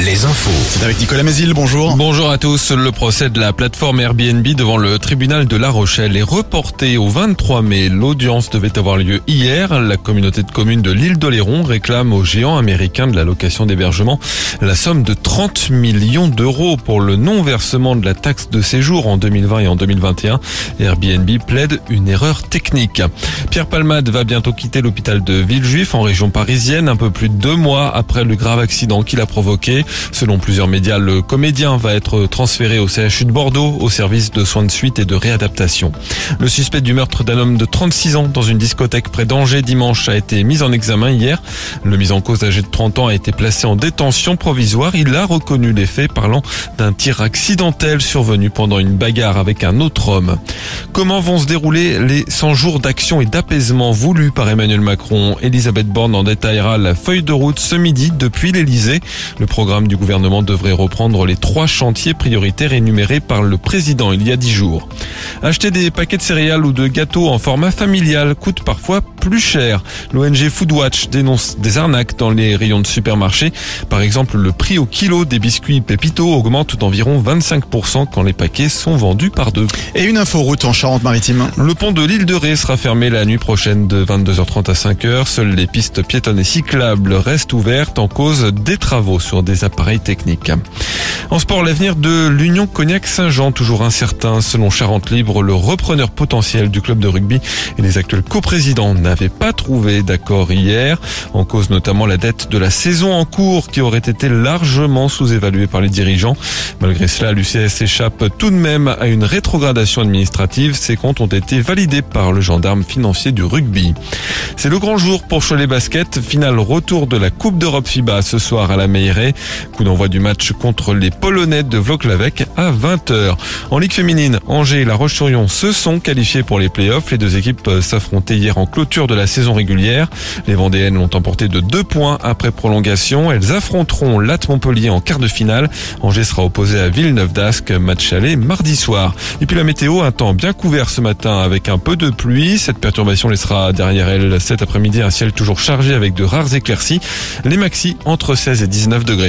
Les infos. C'est avec Nicolas Mézil, bonjour. Bonjour à tous. Le procès de la plateforme Airbnb devant le tribunal de La Rochelle est reporté au 23 mai. L'audience devait avoir lieu hier. La communauté de communes de l'île d'Oléron réclame aux géants américains de la location d'hébergement la somme de 30 millions d'euros pour le non-versement de la taxe de séjour en 2020 et en 2021. Airbnb plaide une erreur technique. Pierre Palmade va bientôt quitter l'hôpital de Villejuif en région parisienne, un peu plus de deux mois après le grave accident qu'il a provoqué. Selon plusieurs médias, le comédien va être transféré au CHU de Bordeaux au service de soins de suite et de réadaptation. Le suspect du meurtre d'un homme de 36 ans dans une discothèque près d'Angers dimanche a été mis en examen hier. Le mis en cause âgé de 30 ans a été placé en détention provisoire. Il a reconnu les faits parlant d'un tir accidentel survenu pendant une bagarre avec un autre homme. Comment vont se dérouler les 100 jours d'action et d'apaisement voulus par Emmanuel Macron? Elisabeth Borne en détaillera la feuille de route ce midi depuis l'Elysée. Le programme du gouvernement devrait reprendre les trois chantiers prioritaires énumérés par le président il y a dix jours. Acheter des paquets de céréales ou de gâteaux en format familial coûte parfois plus cher. L'ONG Foodwatch dénonce des arnaques dans les rayons de supermarché. Par exemple, le prix au kilo des biscuits Pépito augmente d'environ 25% quand les paquets sont vendus par deux. Et une info route en Charente-Maritime. Le pont de l'île de Ré sera fermé la nuit prochaine de 22h30 à 5h. Seules les pistes piétonnes et cyclables restent ouvertes en cause des travaux sur des appareils techniques. En sport, l'avenir de l'Union Cognac-Saint-Jean, toujours incertain. Selon Charente Libre, le repreneur potentiel du club de rugby et les actuels coprésidents n'avaient pas trouvé d'accord hier. En cause notamment la dette de la saison en cours qui aurait été largement sous-évaluée par les dirigeants. Malgré cela, l'UCS échappe tout de même à une rétrogradation administrative. Ses comptes ont été validés par le gendarme financier du rugby. C'est le grand jour pour Cholet Basket. Final retour de la Coupe d'Europe FIBA ce soir à la Meilleray. Coup d'envoi du match contre les Polonais de Vloklavek à 20h. En Ligue féminine, Angers et La Roche-sur-Yon se sont qualifiés pour les playoffs. Les deux équipes s'affrontaient hier en clôture de la saison régulière. Les Vendéennes l'ont emporté de deux points après prolongation. Elles affronteront Lat Montpellier en quart de finale. Angers sera opposé à Villeneuve d'Ascq, match aller mardi soir. Et puis la météo, un temps bien couvert ce matin avec un peu de pluie. Cette perturbation laissera derrière elle cet après-midi un ciel toujours chargé avec de rares éclaircies. Les maxi entre 16 et 19 degrés.